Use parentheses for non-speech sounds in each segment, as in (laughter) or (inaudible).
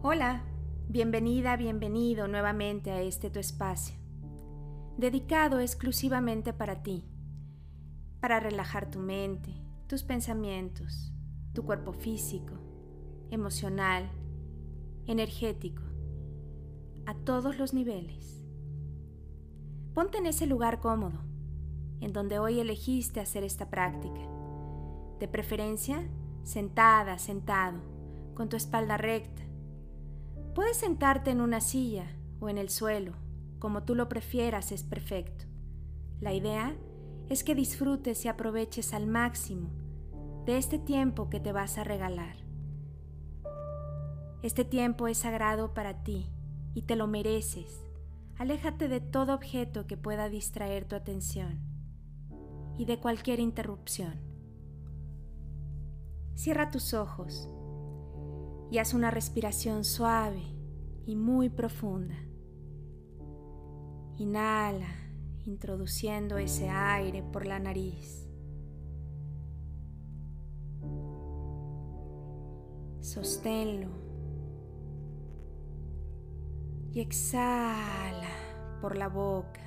Hola, bienvenida, bienvenido nuevamente a este tu espacio, dedicado exclusivamente para ti, para relajar tu mente, tus pensamientos, tu cuerpo físico, emocional, energético, a todos los niveles. Ponte en ese lugar cómodo, en donde hoy elegiste hacer esta práctica, de preferencia sentada, sentado, con tu espalda recta Puedes sentarte en una silla o en el suelo, como tú lo prefieras, es perfecto. La idea es que disfrutes y aproveches al máximo de este tiempo que te vas a regalar. Este tiempo es sagrado para ti y te lo mereces. Aléjate de todo objeto que pueda distraer tu atención y de cualquier interrupción. Cierra tus ojos y haz una respiración suave y muy profunda. Inhala, introduciendo ese aire por la nariz. Sosténlo y exhala por la boca.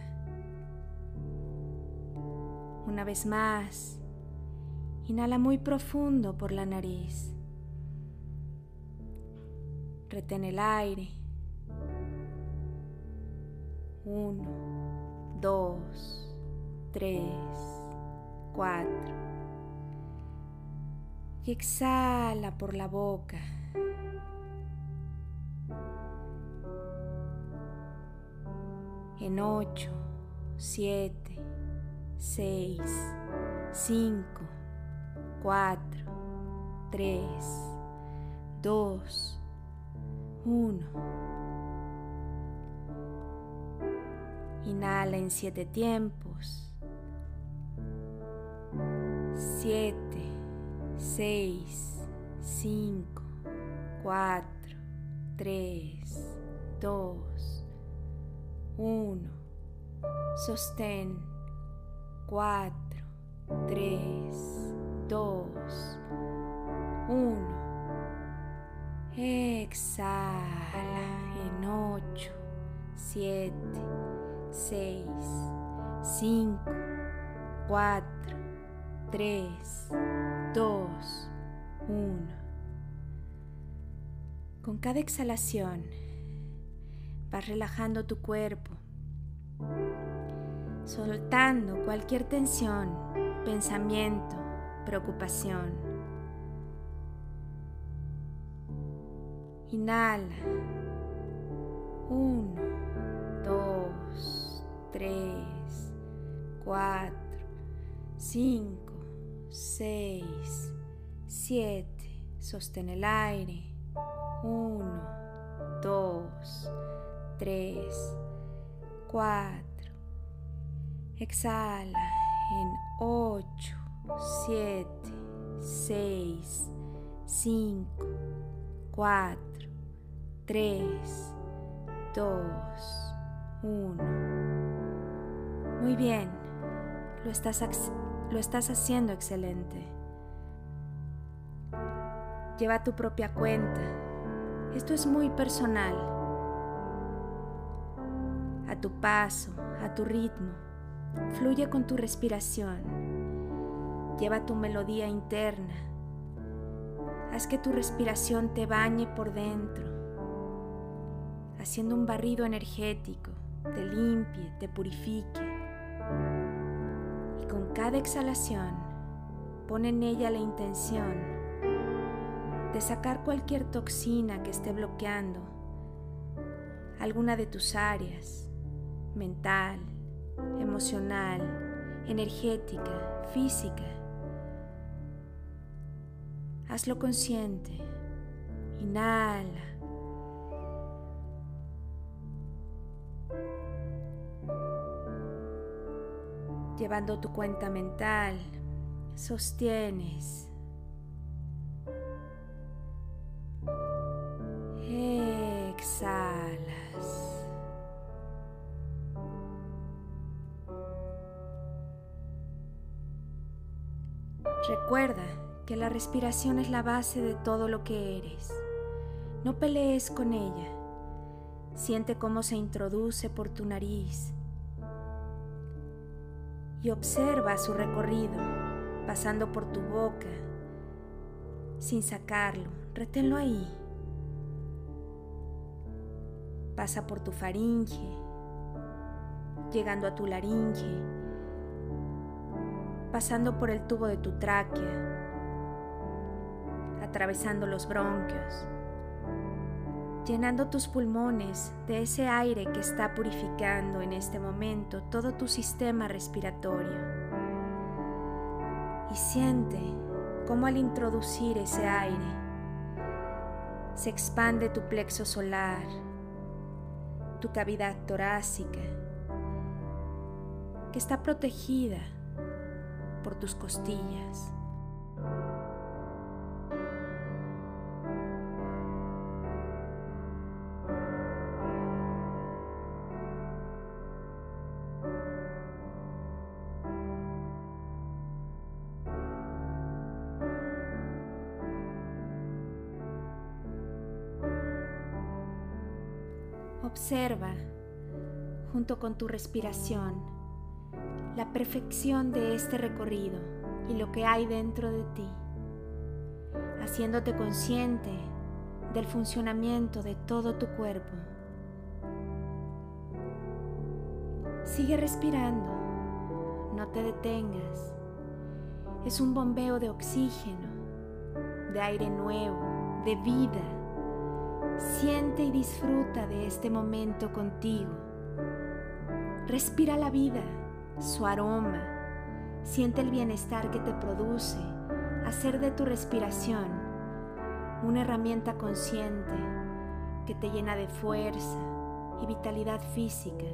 Una vez más, inhala muy profundo por la nariz. Retén el aire. Uno, dos, tres, cuatro. Y exhala por la boca. En ocho, siete, seis, cinco, cuatro, tres, dos, uno. Inhala en siete tiempos. Siete, seis, cinco, cuatro, tres, dos, uno. Sostén. Cuatro, tres, dos, uno. Exhala en 8, 7, 6, 5, 4, 3, 2, 1. Con cada exhalación vas relajando tu cuerpo, soltando cualquier tensión, pensamiento, preocupación. Inhala. Uno, dos, tres, cuatro, cinco, seis, siete. Sostén el aire. Uno, dos, tres, cuatro. Exhala en ocho, siete, seis, cinco, cuatro 3, 2, 1. Muy bien, lo estás, lo estás haciendo excelente. Lleva tu propia cuenta. Esto es muy personal. A tu paso, a tu ritmo. Fluye con tu respiración. Lleva tu melodía interna. Haz que tu respiración te bañe por dentro haciendo un barrido energético, te limpie, te purifique. Y con cada exhalación, pon en ella la intención de sacar cualquier toxina que esté bloqueando alguna de tus áreas, mental, emocional, energética, física. Hazlo consciente. Inhala. Llevando tu cuenta mental, sostienes. Exhalas. Recuerda que la respiración es la base de todo lo que eres. No pelees con ella. Siente cómo se introduce por tu nariz y observa su recorrido, pasando por tu boca, sin sacarlo. Reténlo ahí. Pasa por tu faringe, llegando a tu laringe, pasando por el tubo de tu tráquea, atravesando los bronquios, llenando tus pulmones de ese aire que está purificando en este momento todo tu sistema respiratorio. Y siente cómo al introducir ese aire se expande tu plexo solar, tu cavidad torácica, que está protegida por tus costillas. Junto con tu respiración, la perfección de este recorrido y lo que hay dentro de ti, haciéndote consciente del funcionamiento de todo tu cuerpo. Sigue respirando, no te detengas. Es un bombeo de oxígeno, de aire nuevo, de vida Siente y disfruta de este momento contigo. Respira la vida, su aroma. Siente el bienestar que te produce hacer de tu respiración una herramienta consciente que te llena de fuerza y vitalidad física,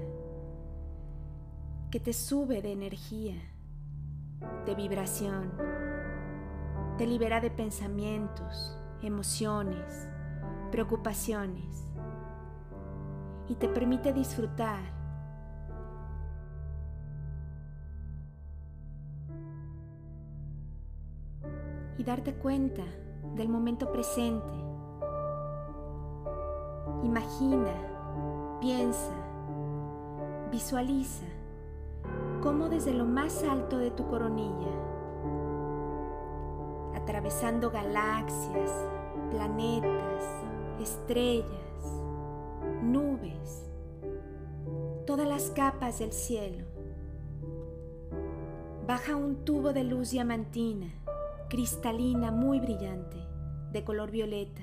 que te sube de energía, de vibración, te libera de pensamientos, emociones, preocupaciones y te permite disfrutar y darte cuenta del momento presente. Imagina, piensa, visualiza cómo desde lo más alto de tu coronilla, atravesando galaxias, planetas, estrellas, nubes, todas las capas del cielo. Baja un tubo de luz diamantina, cristalina, muy brillante, de color violeta,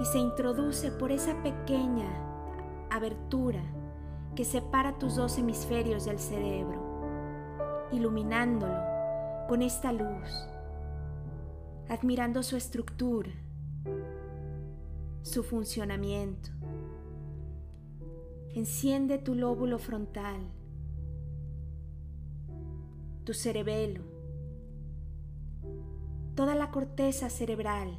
y se introduce por esa pequeña abertura que separa tus dos hemisferios del cerebro, iluminándolo con esta luz, admirando su estructura, su funcionamiento. Enciende tu lóbulo frontal, tu cerebelo, toda la corteza cerebral.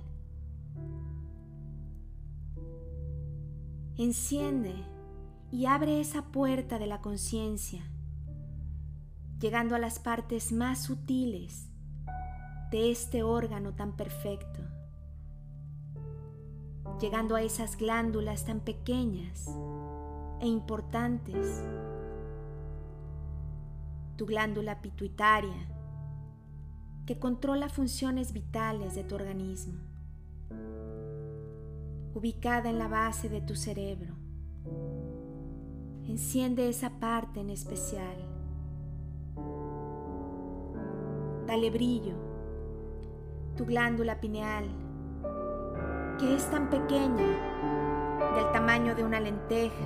Enciende y abre esa puerta de la conciencia, llegando a las partes más sutiles de este órgano tan perfecto llegando a esas glándulas tan pequeñas e importantes. Tu glándula pituitaria, que controla funciones vitales de tu organismo, ubicada en la base de tu cerebro. Enciende esa parte en especial. Dale brillo. Tu glándula pineal que es tan pequeña, del tamaño de una lenteja,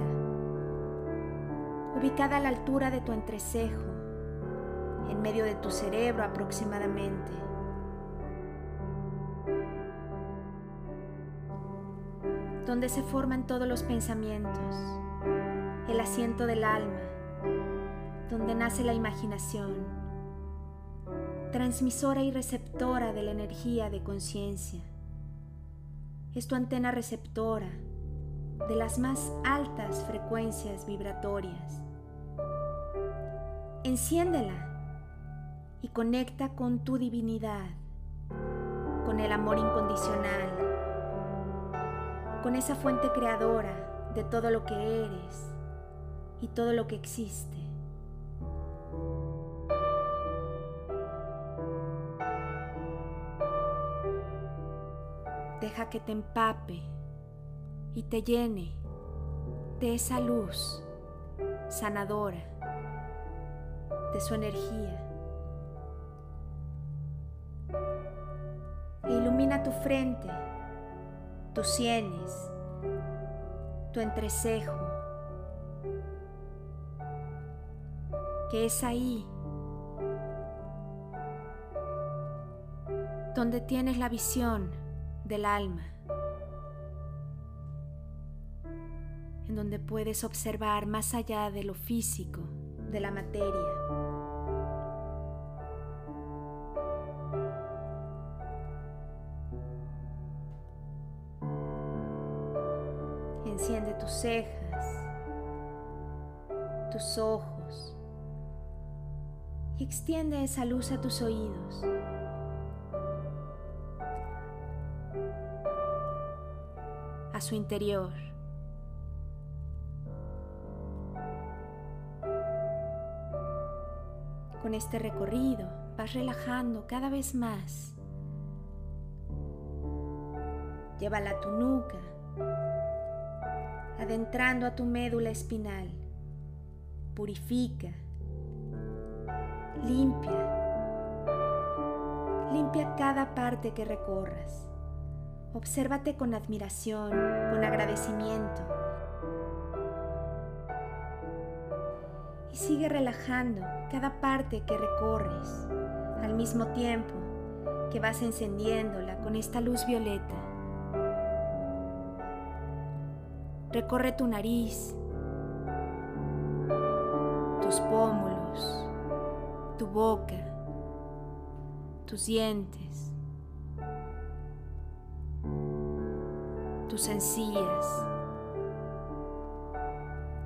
ubicada a la altura de tu entrecejo, en medio de tu cerebro aproximadamente. donde se forman todos los pensamientos, el asiento del alma, donde nace la imaginación, transmisora y receptora de la energía de conciencia es tu antena receptora de las más altas frecuencias vibratorias. Enciéndela y conecta con tu divinidad, con el amor incondicional, con esa fuente creadora de todo lo que eres y todo lo que existe. Deja que te empape y te llene de esa luz sanadora, de su energía. E ilumina tu frente, tus sienes, tu entrecejo, que es ahí donde tienes la visión del alma, en donde puedes observar más allá de lo físico, de la materia. Cejas, tus ojos y extiende esa luz a tus oídos. a su interior. Con este recorrido vas relajando cada vez más. Llévala a tu nuca, adentrando a tu médula espinal. Purifica, limpia, limpia cada parte que recorras. Obsérvate con admiración, con agradecimiento. Y sigue relajando cada parte que recorres, al mismo tiempo que vas encendiéndola con esta luz violeta. Recorre tu nariz, tus pómulos, tu boca, tus dientes tus encías,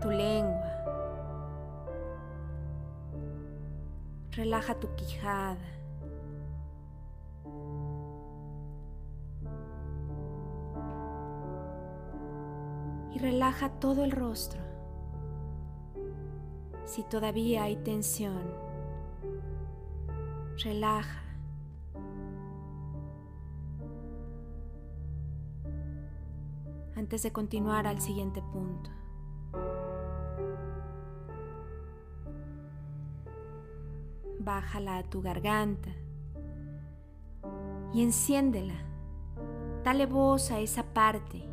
tu lengua. Relaja tu quijada. Relaja todo el rostro. Si todavía hay tensión, relaja. antes de continuar al siguiente punto. Bájala a tu garganta y enciéndela. Dale voz a esa parte.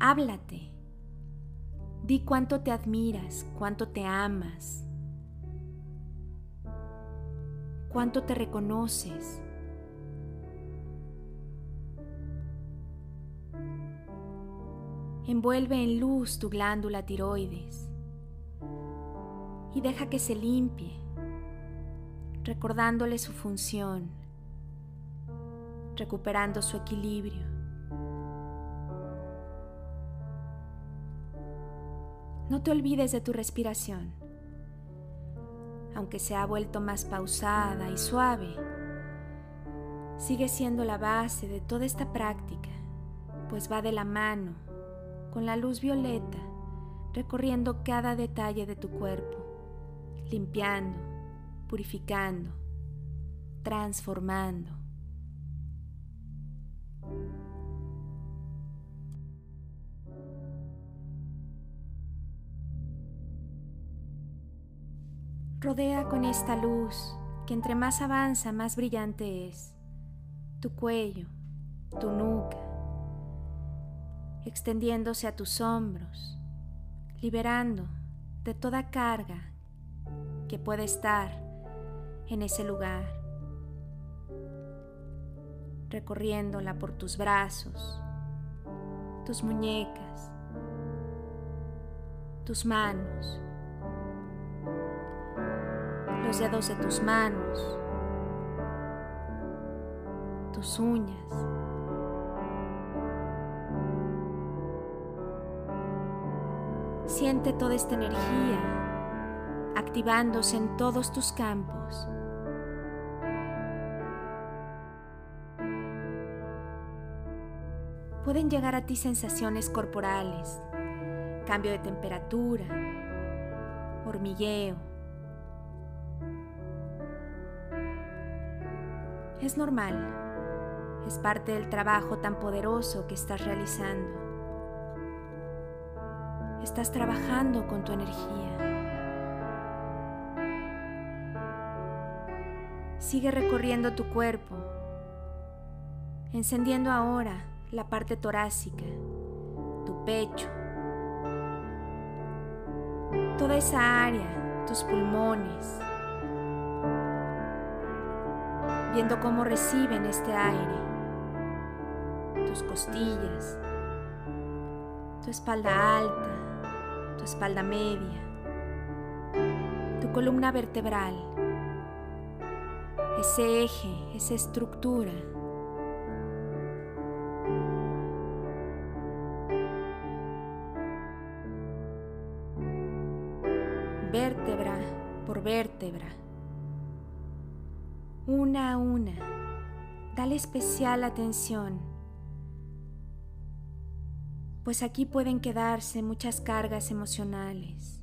Háblate. Di cuánto te admiras, cuánto te amas, cuánto te reconoces. Envuelve en luz tu glándula tiroides y deja que se limpie, recordándole su función, recuperando su equilibrio. No te olvides de tu respiración, aunque se ha vuelto más pausada y suave, sigue siendo la base de toda esta práctica, pues va de la mano con la luz violeta, recorriendo cada detalle de tu cuerpo, limpiando, purificando, transformando. Rodea con esta luz que entre más avanza, más brillante es, tu cuello, tu nuca, extendiéndose a tus hombros, liberando de toda carga que puede estar en ese lugar, recorriéndola por tus brazos, tus muñecas, tus manos, los dedos de tus manos, tus uñas Siente toda esta energía activándose en todos tus campos. pueden llegar a ti sensaciones corporales, cambio de temperatura, hormigueo. Es normal, es parte del trabajo tan poderoso que estás realizando. Estás trabajando con tu energía. Sigue recorriendo tu cuerpo, encendiendo ahora la parte torácica, tu pecho, toda esa área, tus pulmones, viendo cómo reciben este aire, tus costillas, tu espalda alta, tu espalda media, tu columna vertebral, ese eje, esa estructura. Vértebra por vértebra, Dale especial atención, pues aquí pueden quedarse muchas cargas emocionales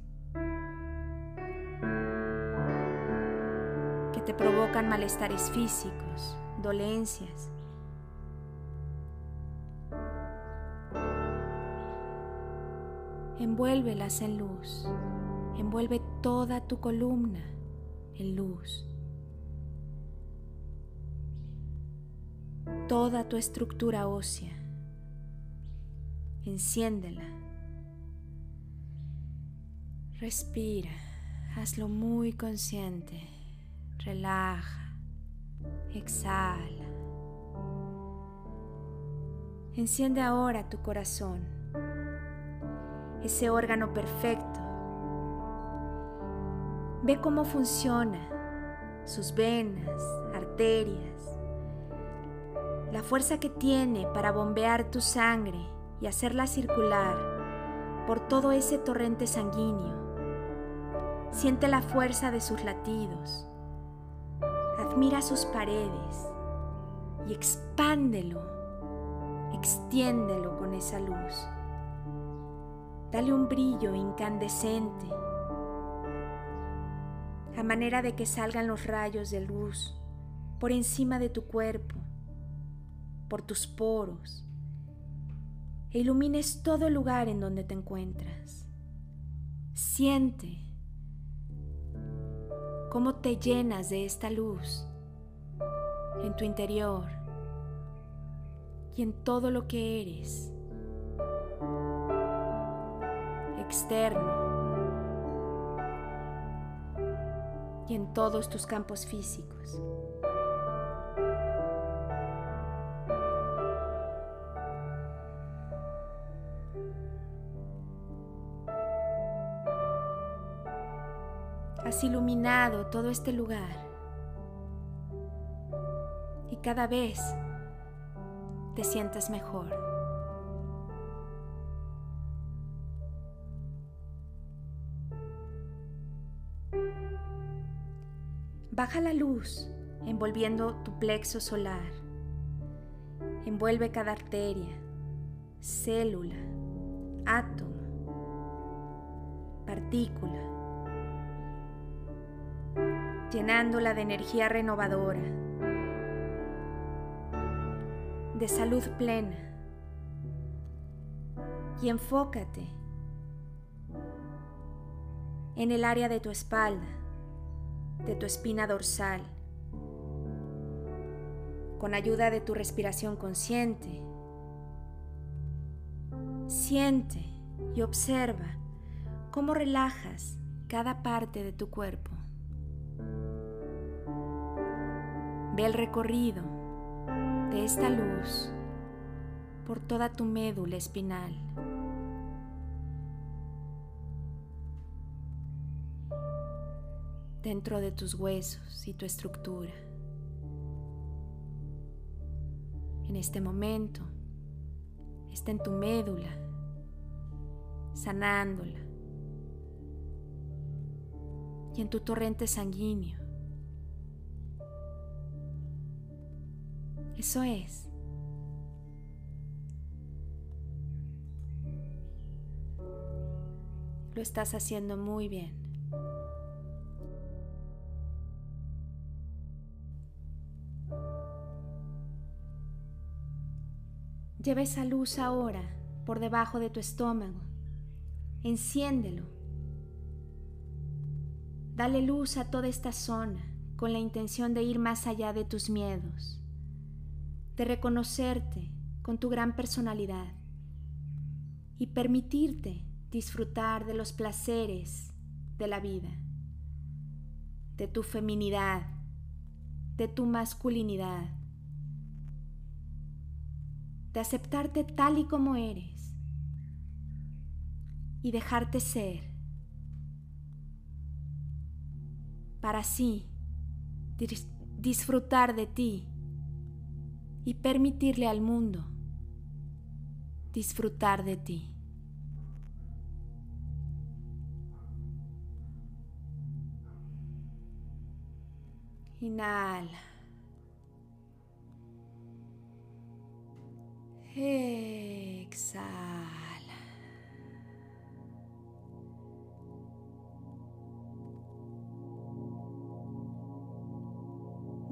que te provocan malestares físicos, dolencias. Envuélvelas en luz. Envuelve toda tu columna en luz. Toda tu estructura ósea. Enciéndela. Respira. Hazlo muy consciente. Relaja. Exhala. Enciende ahora tu corazón, ese órgano perfecto Ve cómo funciona, sus venas, arterias, la fuerza que tiene para bombear tu sangre y hacerla circular por todo ese torrente sanguíneo. Siente la fuerza de sus latidos. Admira sus paredes y expándelo, extiéndelo con esa luz. Dale un brillo incandescente a manera de que salgan los rayos de luz por encima de tu cuerpo, por tus poros, e ilumines todo lugar en donde te encuentras. Siente cómo te llenas de esta luz en tu interior y en todo lo que eres, externo y en todos tus campos físicos. Iluminado todo este lugar y cada vez te sientes mejor. Baja la luz envolviendo tu plexo solar. Envuelve cada arteria, célula, átomo, partícula, llenándola de energía renovadora, de salud plena. Y enfócate en el área de tu espalda de tu espina dorsal. Con ayuda de tu respiración consciente, siente y observa cómo relajas cada parte de tu cuerpo. Ve el recorrido de esta luz por toda tu médula espinal. dentro de tus huesos y tu estructura. En este momento está en tu médula, sanándola, y en tu torrente sanguíneo. Eso es. Lo estás haciendo muy bien. Lleva esa luz ahora por debajo de tu estómago. Enciéndelo. Dale luz a toda esta zona con la intención de ir más allá de tus miedos de reconocerte con tu gran personalidad y permitirte disfrutar de los placeres de la vida, de tu feminidad, de tu masculinidad de aceptarte tal y como eres y dejarte ser para así disfrutar de ti y permitirle al mundo disfrutar de ti. Inhala. Exhala.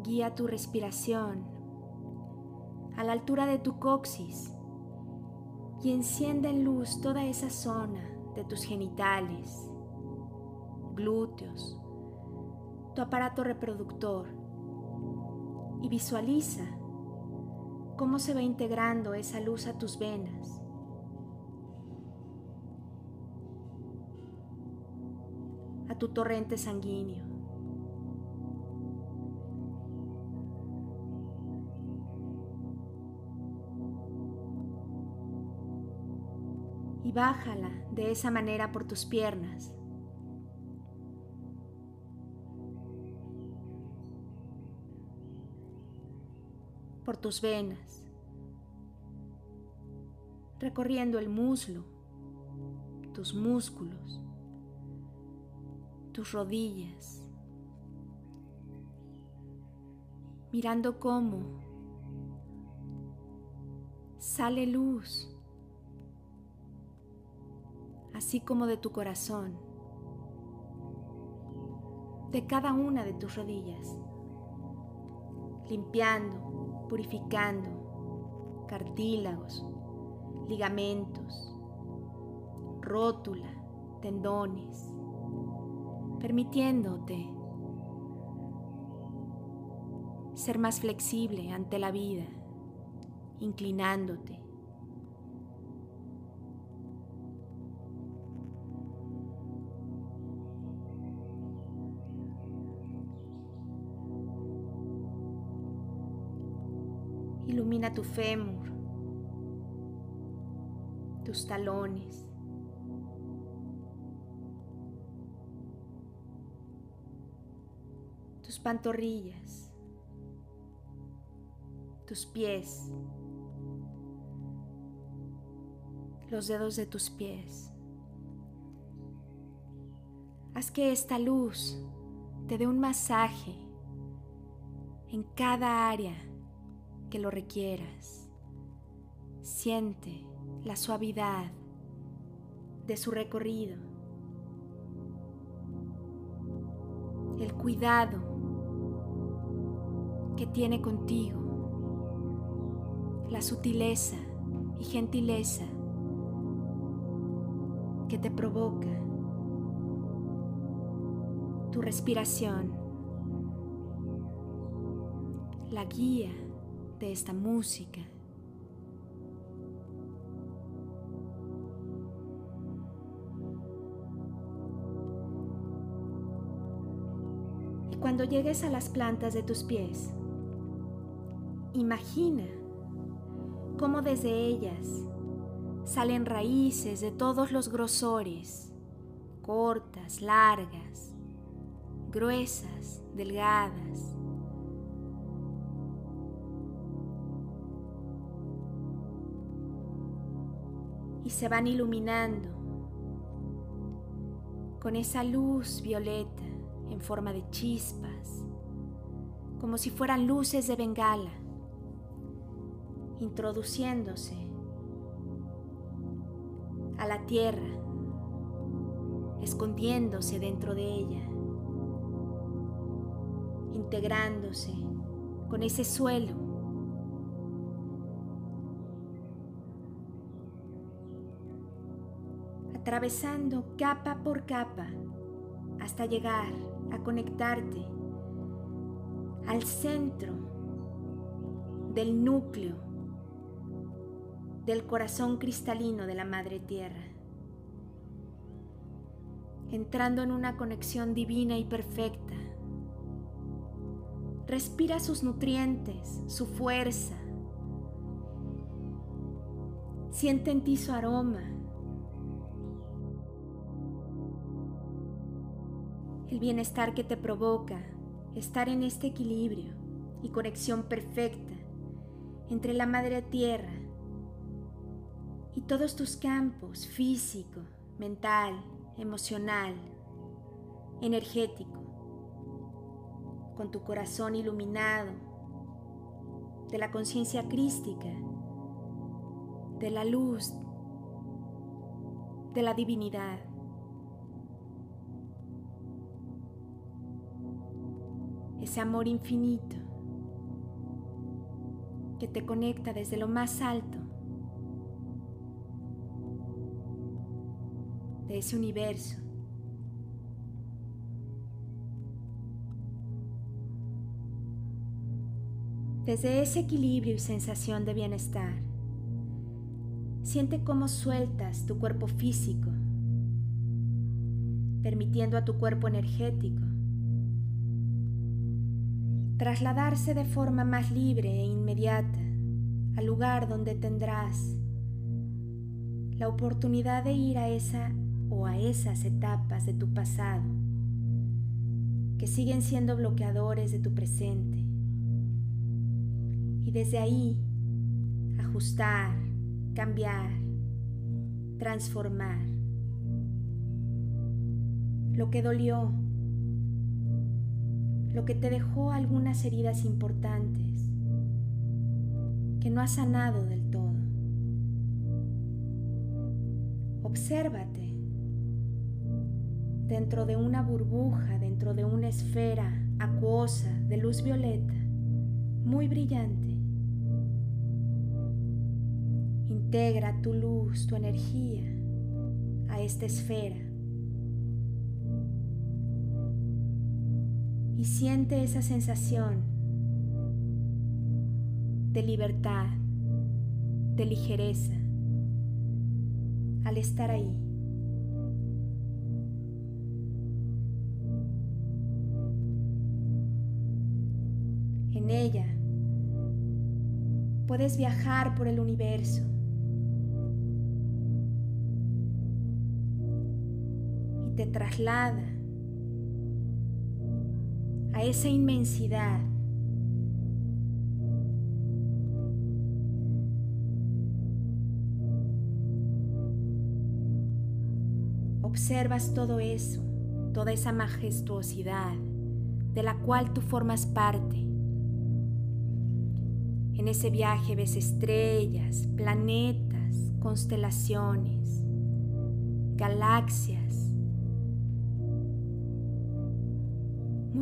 Guía tu respiración a la altura de tu coxis y enciende en luz toda esa zona de tus genitales, glúteos, tu aparato reproductor y visualiza cómo se va integrando esa luz a tus venas. a tu torrente sanguíneo. Bájala de esa manera por tus piernas. por tus venas, recorriendo el muslo, tus músculos, tus rodillas, mirando cómo sale luz, así como de tu corazón, de cada una de tus rodillas, limpiando purificando cartílagos, ligamentos, rótula, tendones, permitiéndote ser más flexible ante la vida, inclinándote. Tu fémur, tus talones. tus pantorrillas, tus pies, los dedos de tus pies. Haz que esta luz te dé un masaje en cada área que lo requieras. Siente la suavidad de su recorrido, el cuidado que tiene contigo, la sutileza y gentileza que te provoca tu respiración, la guía de esta música. Y cuando llegues a las plantas de tus pies, imagina cómo desde ellas salen raíces de todos los grosores, cortas, largas, gruesas, delgadas, y se van iluminando con esa luz violeta en forma de chispas, como si fueran luces de bengala, introduciéndose a la tierra escondiéndose dentro de ella, integrándose con ese suelo. Atravesando capa por capa hasta llegar a conectarte al centro del núcleo del corazón cristalino de la Madre Tierra, entrando en una conexión divina y perfecta. Respira sus nutrientes, su fuerza. Siente en ti su aroma. El bienestar que te provoca estar en este equilibrio y conexión perfecta entre la Madre Tierra y todos tus campos físico, mental, emocional, energético, con tu corazón iluminado de la conciencia crística, de la luz, de la divinidad. Ese amor infinito que te conecta desde lo más alto de ese universo. Desde ese equilibrio y sensación de bienestar, siente cómo sueltas tu cuerpo físico, permitiendo a tu cuerpo energético trasladarse de forma más libre e inmediata al lugar donde tendrás la oportunidad de ir a esa o a esas etapas de tu pasado que siguen siendo bloqueadores de tu presente. Y desde ahí ajustar, cambiar, transformar. Lo que dolió lo que te dejó algunas heridas importantes que no has sanado del todo. Obsérvate dentro de una burbuja, dentro de una esfera acuosa de luz violeta, muy brillante. Integra tu luz, tu energía a esta esfera y siente esa sensación de libertad, de ligereza al estar ahí. En ella puedes viajar por el universo y te traslada a esa inmensidad. Observas todo eso, toda esa majestuosidad de la cual tú formas parte. En ese viaje ves estrellas, planetas, constelaciones, galaxias,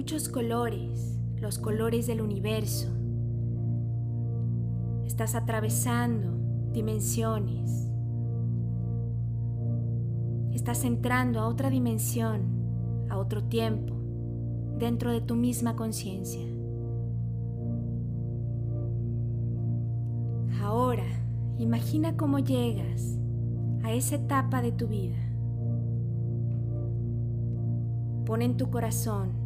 muchos colores, los colores del universo. Estás atravesando dimensiones. Estás entrando a otra dimensión, a otro tiempo, dentro de tu misma conciencia. Ahora, imagina cómo llegas a esa etapa de tu vida. Pon en tu corazón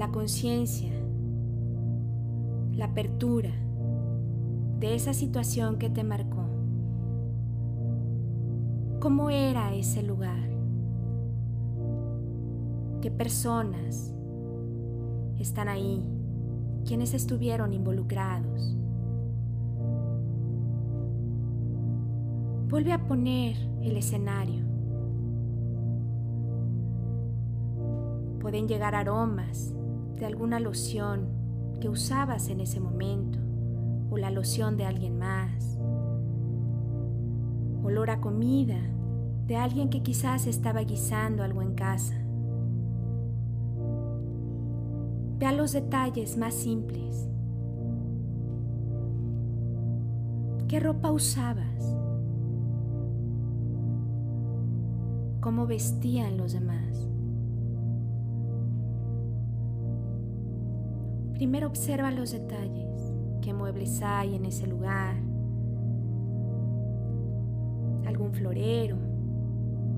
la conciencia, la apertura de esa situación que te marcó. ¿Cómo era ese lugar? ¿Qué personas están ahí? ¿Quiénes estuvieron involucrados? Vuelve a poner el escenario. Pueden llegar aromas de alguna loción que usabas en ese momento o la loción de alguien más. olor a comida de alguien que quizás estaba guisando algo en casa. Vea los detalles más simples. ¿Qué ropa usabas? ¿Cómo vestían los demás? Primero observa los detalles, qué muebles hay en ese lugar, algún florero,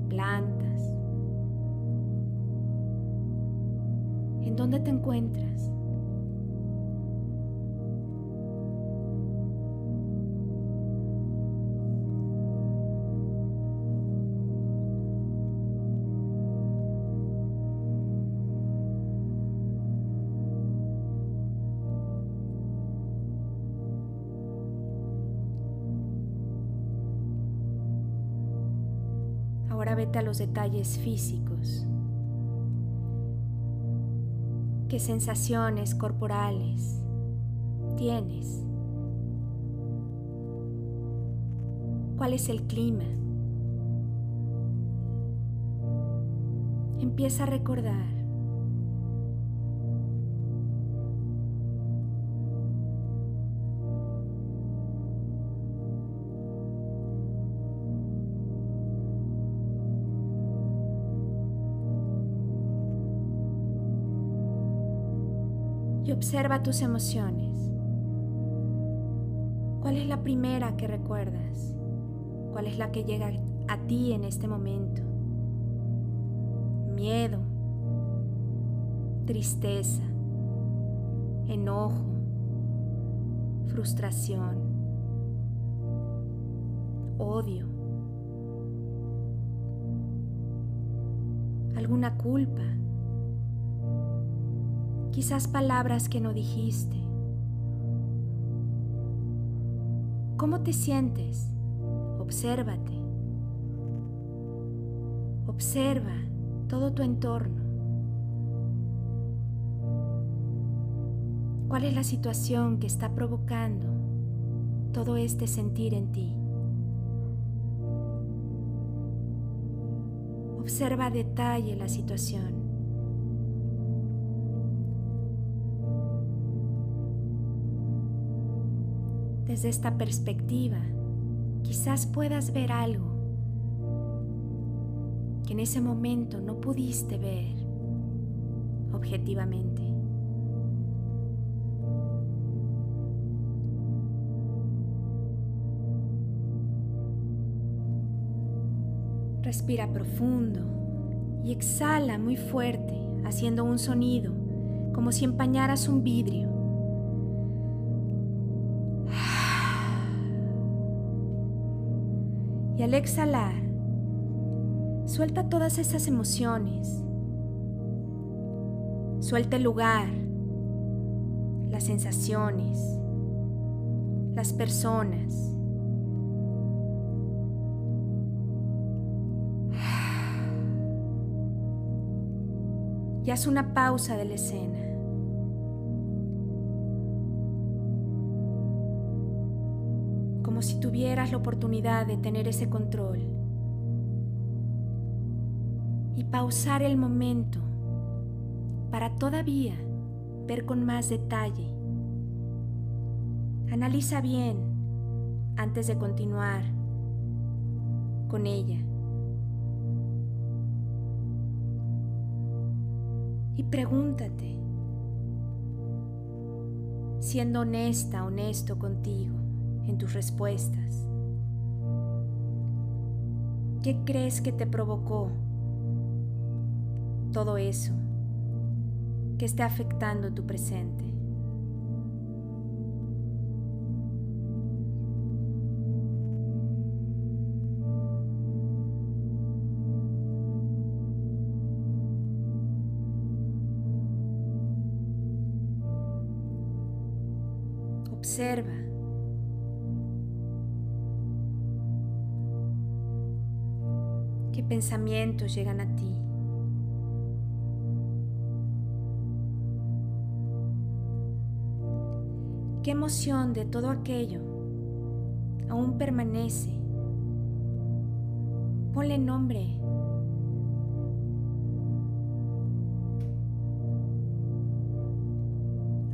plantas. ¿En dónde te encuentras? Los detalles físicos. ¿Qué sensaciones corporales tienes? ¿Cuál es el clima? Empieza a recordar. Observa tus emociones. ¿Cuál es la primera que recuerdas? ¿Cuál es la que llega a ti en este momento? Miedo, tristeza, enojo, frustración, odio, alguna culpa quizás palabras que no dijiste. ¿Cómo te sientes? Obsérvate. Observa todo tu entorno. ¿Cuál es la situación que está provocando todo este sentir en ti? Observa detalle la situación. Desde esta perspectiva, quizás puedas ver algo que en ese momento no pudiste ver objetivamente. Respira profundo y exhala muy fuerte, haciendo un sonido como si empañaras un vidrio. Al exhalar, suelta todas esas emociones. Suelta el lugar, las sensaciones, las personas. (sighs) Y haz una pausa de la escena. Tuvieras la oportunidad de tener ese control y pausar el momento para todavía ver con más detalle. Analiza bien antes de continuar con ella. Y pregúntate, siendo honesta, honesto contigo, en tus respuestas. ¿Qué crees que te provocó todo eso que está afectando tu presente? Observa llegan a ti. ¿Qué emoción de todo aquello aún permanece Ponle nombre.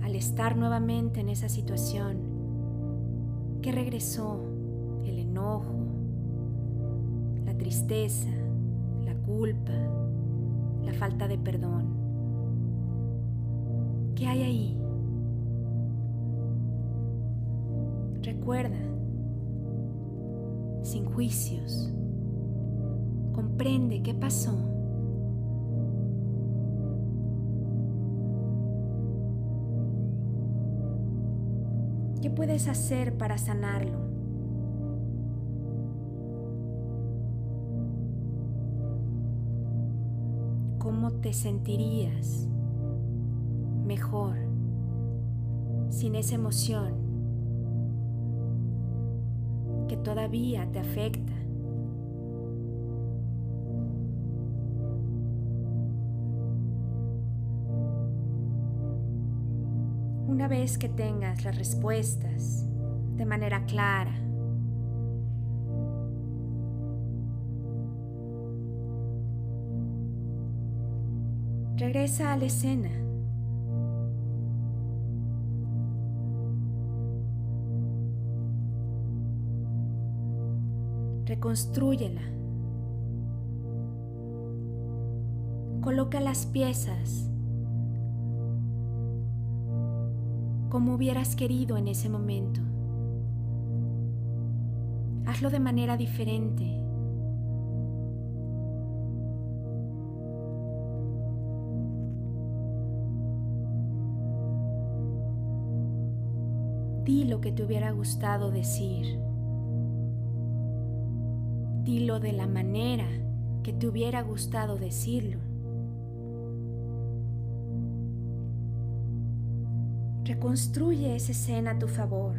Al estar nuevamente en esa situación, ¿qué regresó? El enojo, la tristeza, culpa, la falta de perdón. ¿Qué hay ahí? Recuerda, sin juicios, comprende qué pasó. ¿Qué puedes hacer para sanarlo? Te sentirías mejor sin esa emoción que todavía te afecta? Una vez que tengas las respuestas de manera clara, regresa a la escena. Reconstrúyela. Coloca las piezas como hubieras querido en ese momento. Hazlo de manera diferente. Que te hubiera gustado decir. Dilo de la manera que te hubiera gustado decirlo. Reconstruye esa escena a tu favor.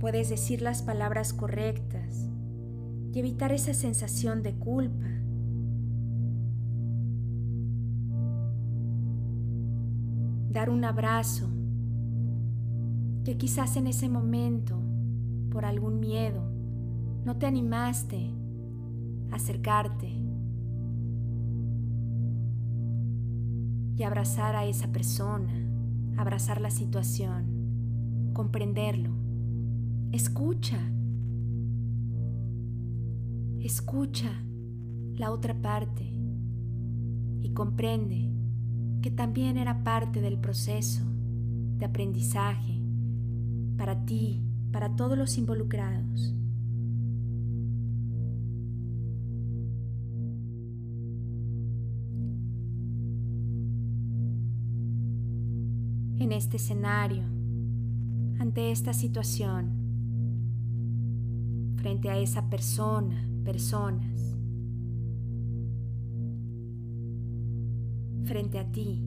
Puedes decir las palabras correctas y evitar esa sensación de culpa. Dar un abrazo que quizás en ese momento, por algún miedo, no te animaste a acercarte. y abrazar a esa persona, abrazar la situación, comprenderlo. Escucha, escucha la otra parte y comprende que también era parte del proceso de aprendizaje para ti, para todos los involucrados. en este escenario, ante esta situación, frente a esa persona, personas, frente a ti.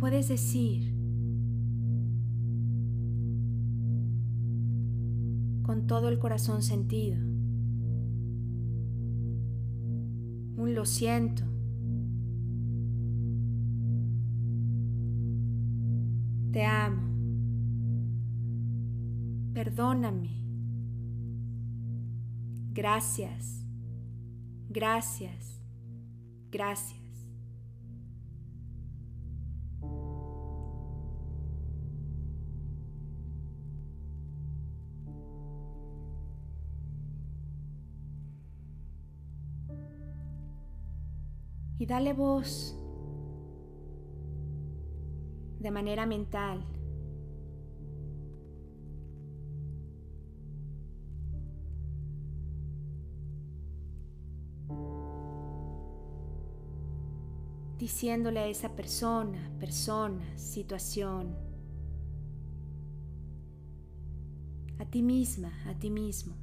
Puedes decir con todo el corazón sentido, un lo siento, Te amo. Perdóname. Gracias. Gracias. Gracias. Y dale voz de manera mental. Diciéndole a esa persona, persona, situación, a ti misma, a ti mismo.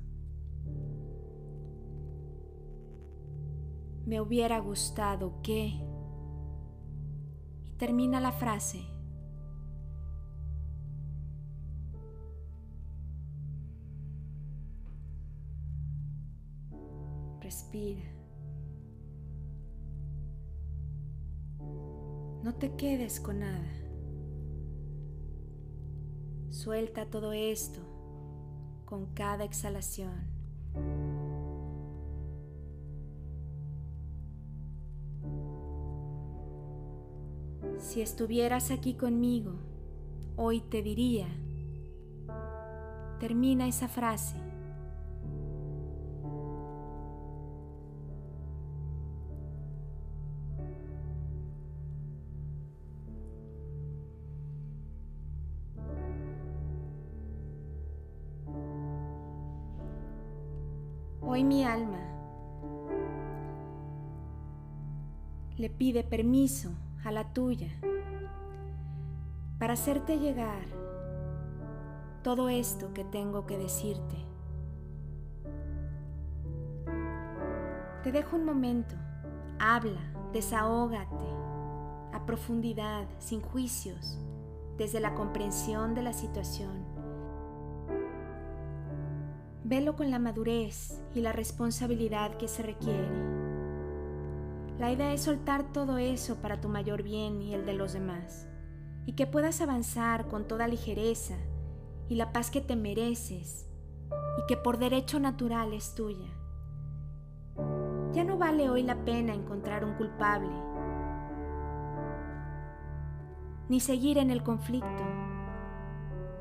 Me hubiera gustado que... Y termina la frase. Respira. No te quedes con nada. Suelta todo esto con cada exhalación. Si estuvieras aquí conmigo, hoy te diría, termina esa frase. Hoy mi alma le pide permiso a la tuya para hacerte llegar todo esto que tengo que decirte. Te dejo un momento, habla, desahógate a profundidad, sin juicios, desde la comprensión de la situación Velo con la madurez y la responsabilidad que se requiere. La idea es soltar todo eso para tu mayor bien y el de los demás, y que puedas avanzar con toda ligereza y la paz que te mereces y que por derecho natural es tuya. Ya no vale hoy la pena encontrar un culpable, ni seguir en el conflicto,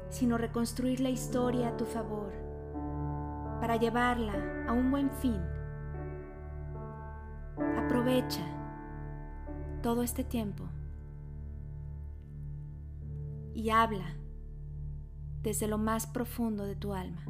sino reconstruir la historia a tu favor para llevarla a un buen fin. Aprovecha todo este tiempo y habla desde lo más profundo de tu alma.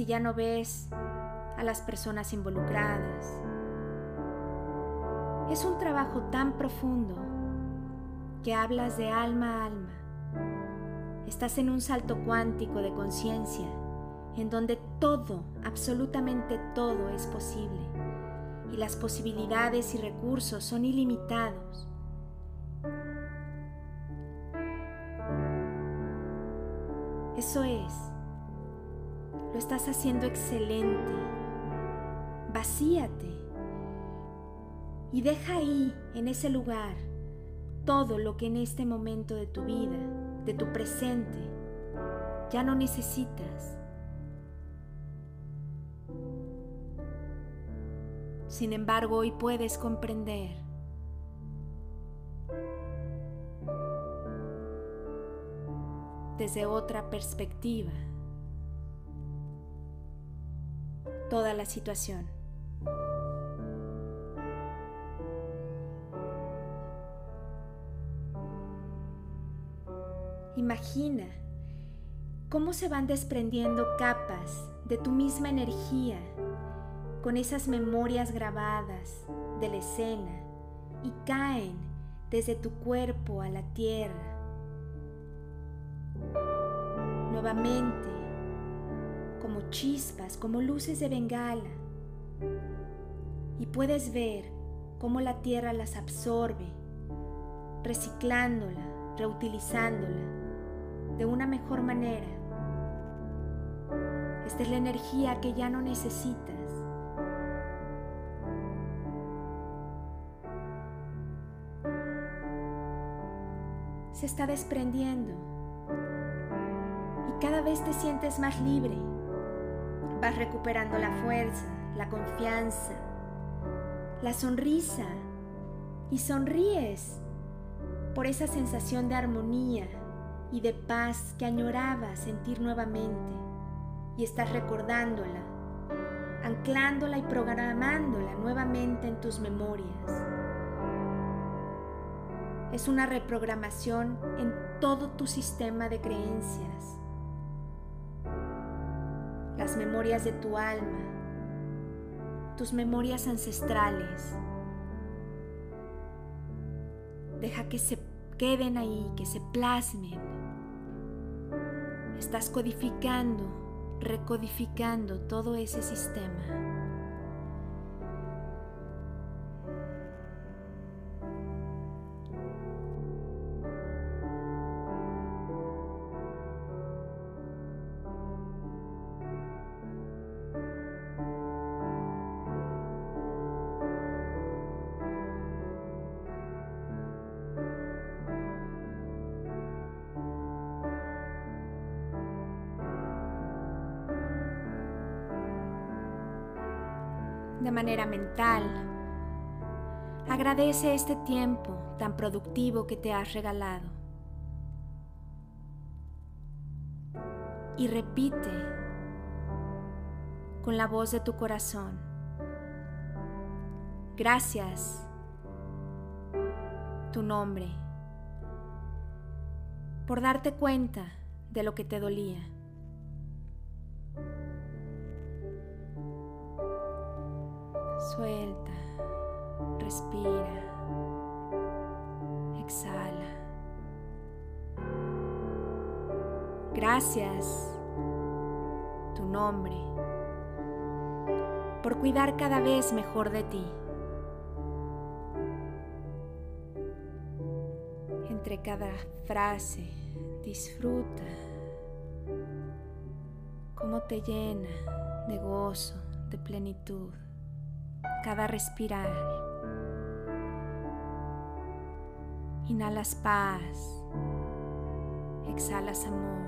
Si ya no ves a las personas involucradas. Es un trabajo tan profundo que hablas de alma a alma. Estás en un salto cuántico de conciencia en donde todo, absolutamente todo es posible y las posibilidades y recursos son ilimitados. Haciendo excelente. Vacíate. Y deja ahí, en ese lugar, todo lo que en este momento de tu vida, de tu presente, ya no necesitas. Sin embargo, hoy puedes comprender desde otra perspectiva toda la situación. Imagina cómo se van desprendiendo capas de tu misma energía con esas memorias grabadas de la escena y caen desde tu cuerpo a la tierra nuevamente, como chispas, como luces de bengala. Y puedes ver cómo la tierra las absorbe, reciclándola, reutilizándola de una mejor manera. Esta es la energía que ya no necesitas. Se está desprendiendo cada vez te sientes más libre. Vas recuperando la fuerza, la confianza, la sonrisa y sonríes por esa sensación de armonía y de paz que añorabas sentir nuevamente y estás recordándola, anclándola y programándola nuevamente en tus memorias. es una reprogramación en todo tu sistema de creencias, las memorias de tu alma, tus memorias ancestrales. Deja que se queden ahí, que se plasmen. Estás codificando, recodificando todo ese sistema. De manera mental. Agradece este tiempo tan productivo que te has regalado. Y repite con la voz de tu corazón. Gracias, tu nombre, por darte cuenta de lo que te dolía. Suelta, respira, exhala. Gracias, tu nombre, por cuidar cada vez mejor de ti. Entre cada frase, disfruta cómo te llena de gozo, de plenitud cada respirar. Inhalas paz, exhalas amor.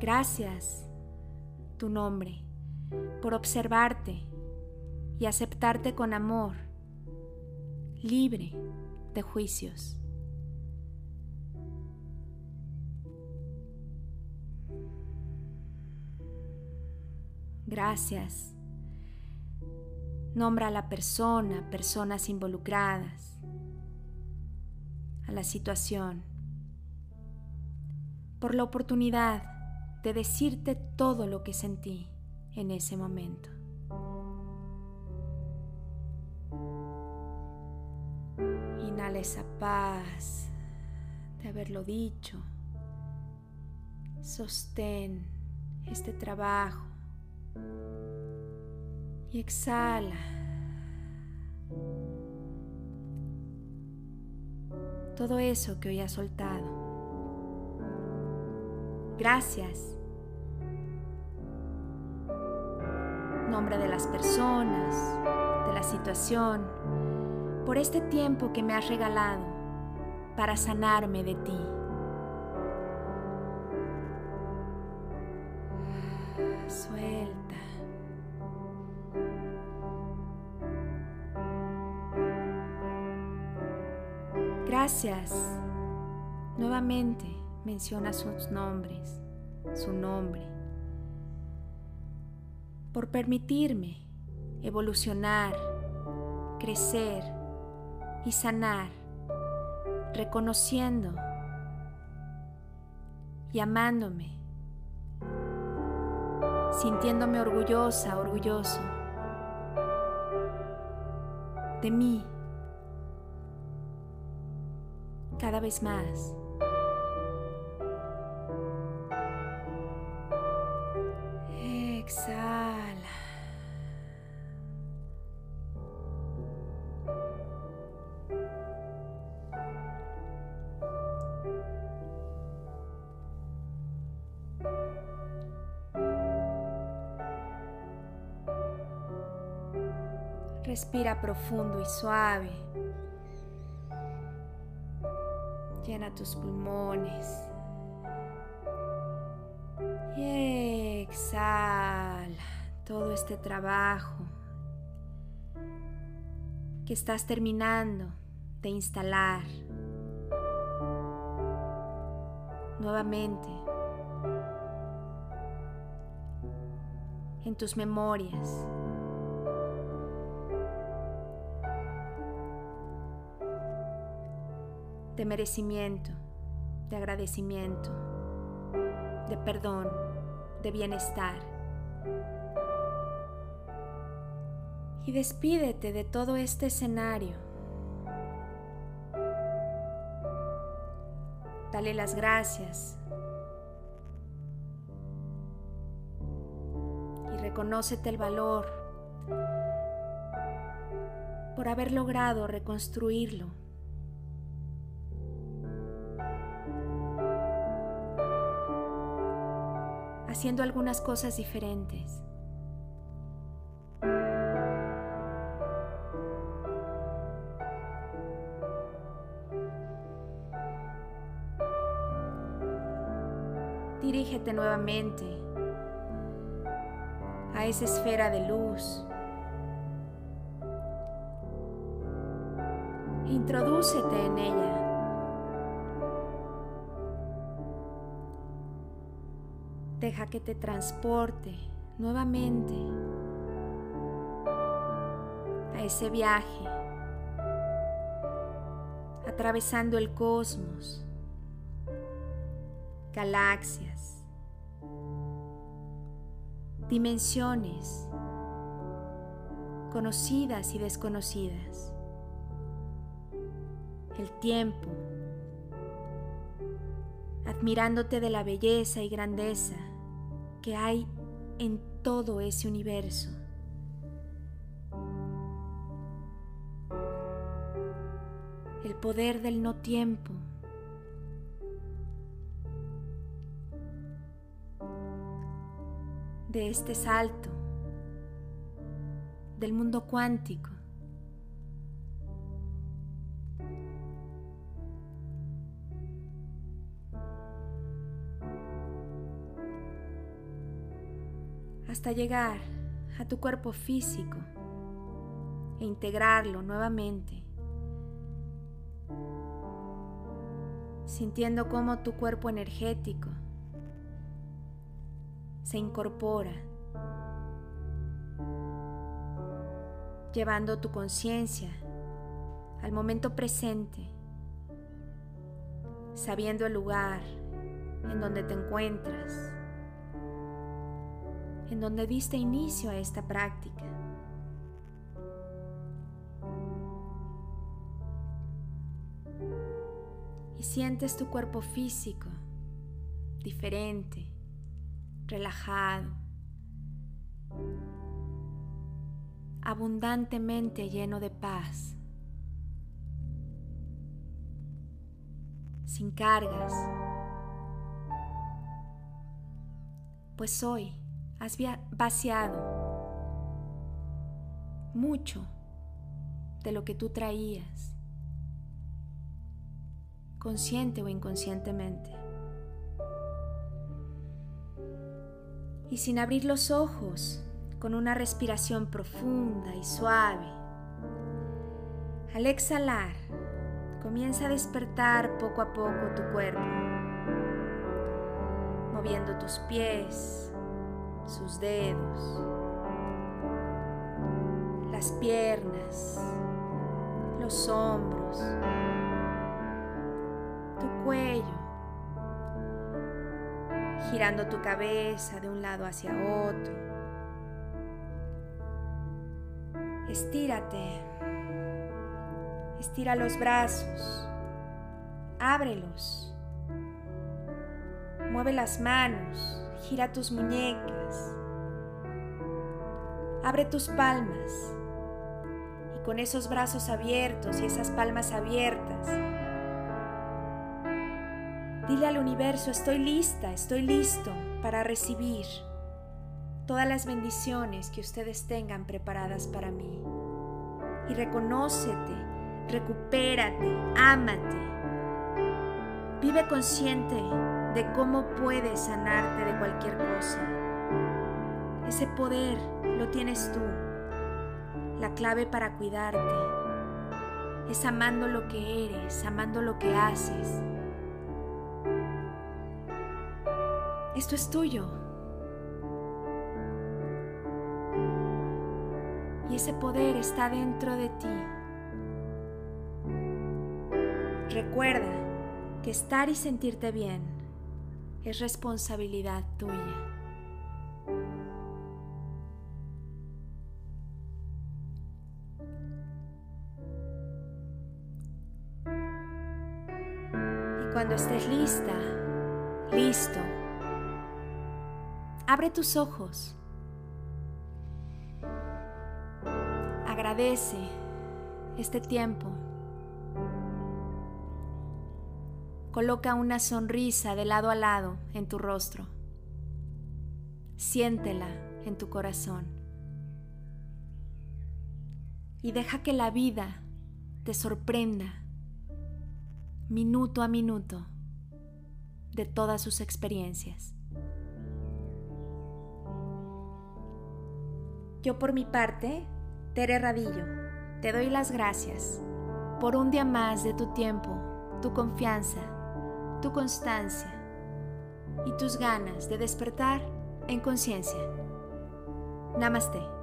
Gracias, tu nombre, por observarte y aceptarte con amor, libre de juicios. Gracias. Nombra a la persona, personas involucradas, a la situación, por la oportunidad de decirte todo lo que sentí en ese momento. Inhala esa paz de haberlo dicho. Sostén este trabajo y exhala. Todo eso que hoy has soltado. Gracias. Nombre de las personas, de la situación, por este tiempo que me has regalado para sanarme de ti. Gracias. Nuevamente menciona sus nombres, su nombre, por permitirme evolucionar, crecer y sanar, reconociendo y amándome, sintiéndome orgullosa, orgulloso de mí cada vez más. Exhala. Respira profundo y suave. Llena tus pulmones. Exhala todo este trabajo que estás terminando de instalar nuevamente en tus memorias. De merecimiento, de agradecimiento, de perdón, de bienestar. Y despídete de todo este escenario. Dale las gracias. Y reconócete el valor por haber logrado reconstruirlo. Haciendo algunas cosas diferentes. Dirígete nuevamente a esa esfera de luz. Introdúcete en ella. Que te transporte nuevamente a ese viaje, atravesando el cosmos, galaxias, dimensiones conocidas y desconocidas, el tiempo, admirándote de la belleza y grandeza que hay en todo ese universo. El poder del no tiempo. De este salto. Del mundo cuántico. Hasta llegar a tu cuerpo físico e integrarlo nuevamente, sintiendo cómo tu cuerpo energético se incorpora, llevando tu conciencia al momento presente, sabiendo el lugar en donde te encuentras en donde diste inicio a esta práctica. Y sientes tu cuerpo físico diferente, relajado, abundantemente lleno de paz, sin cargas, pues hoy has vaciado mucho de lo que tú traías, consciente o inconscientemente. Y sin abrir los ojos, con una respiración profunda y suave, al exhalar, comienza a despertar poco a poco tu cuerpo, moviendo tus pies, sus dedos, las piernas, los hombros, tu cuello, girando tu cabeza de un lado hacia otro. Estírate, estira los brazos, ábrelos, mueve las manos Gira tus muñecas. Abre tus palmas. Y con esos brazos abiertos y esas palmas abiertas, dile al universo, estoy lista, estoy listo para recibir todas las bendiciones que ustedes tengan preparadas para mí. Y reconócete, recupérate, ámate. Vive consciente de cómo puedes sanarte de cualquier cosa. Ese poder lo tienes tú. La clave para cuidarte es amando lo que eres, amando lo que haces. Esto es tuyo. Y ese poder está dentro de ti. Recuerda que estar y sentirte bien es responsabilidad tuya. Y cuando estés lista, listo, abre tus ojos. Agradece este tiempo. Coloca una sonrisa de lado a lado en tu rostro. Siéntela en tu corazón. Y deja que la vida te sorprenda minuto a minuto de todas sus experiencias. Yo por mi parte, Tere Radillo, te doy las gracias por un día más de tu tiempo, tu confianza tu constancia y tus ganas de despertar en conciencia. Namaste.